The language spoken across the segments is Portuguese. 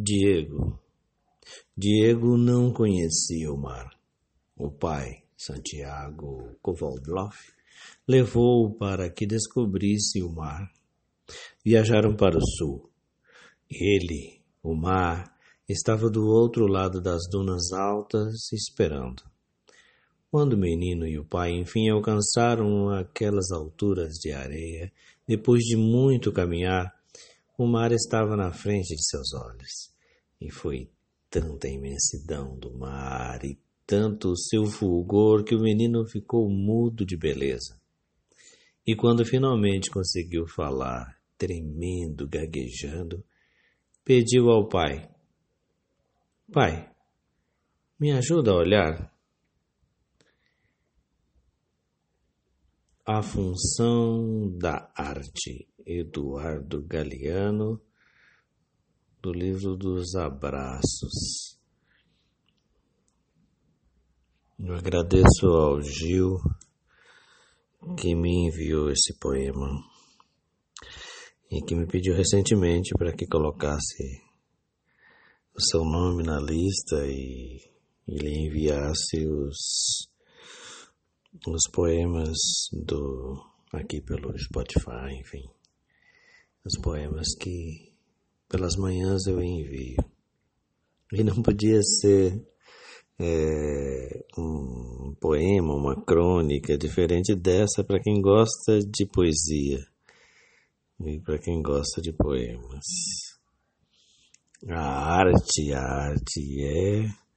Diego. Diego não conhecia o mar. O pai, Santiago Kovaldlov, levou-o para que descobrisse o mar. Viajaram para o sul. Ele, o mar, estava do outro lado das dunas altas, esperando. Quando o menino e o pai enfim alcançaram aquelas alturas de areia, depois de muito caminhar, o mar estava na frente de seus olhos. E foi tanta imensidão do mar e tanto o seu fulgor que o menino ficou mudo de beleza. E quando finalmente conseguiu falar, tremendo, gaguejando, pediu ao pai: Pai, me ajuda a olhar. A função da arte, Eduardo Galeano, do livro dos abraços. Eu agradeço ao Gil que me enviou esse poema e que me pediu recentemente para que colocasse o seu nome na lista e ele enviasse os os poemas do aqui pelo Spotify, enfim, os poemas que pelas manhãs eu envio. E não podia ser é, um poema, uma crônica diferente dessa para quem gosta de poesia e para quem gosta de poemas. A arte, a arte é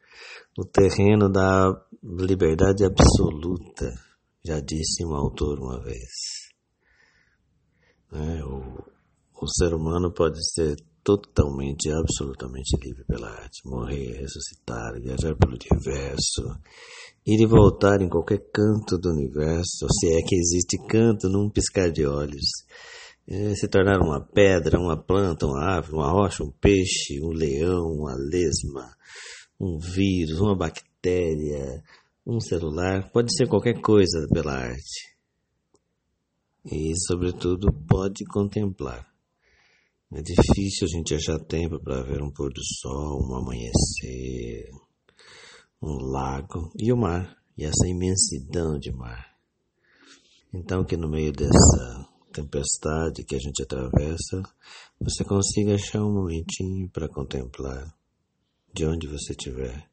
o terreno da liberdade absoluta, já disse um autor uma vez. É, o, o ser humano pode ser totalmente, absolutamente livre pela arte, morrer, ressuscitar, viajar pelo universo, ir e voltar em qualquer canto do universo, se é que existe canto num piscar de olhos, é, se tornar uma pedra, uma planta, uma ave, uma rocha, um peixe, um leão, uma lesma, um vírus, uma bactéria, um celular, pode ser qualquer coisa pela arte. E, sobretudo, pode contemplar. É difícil a gente achar tempo para ver um pôr do sol, um amanhecer, um lago e o mar, e essa imensidão de mar. Então, que no meio dessa tempestade que a gente atravessa, você consiga achar um momentinho para contemplar de onde você estiver.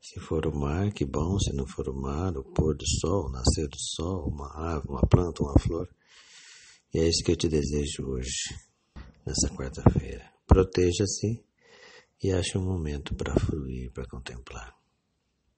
Se for o mar, que bom, se não for o mar, o pôr do sol, o nascer do sol, uma árvore, uma planta, uma flor. E é isso que eu te desejo hoje, nessa quarta-feira. Proteja-se e ache um momento para fruir, para contemplar.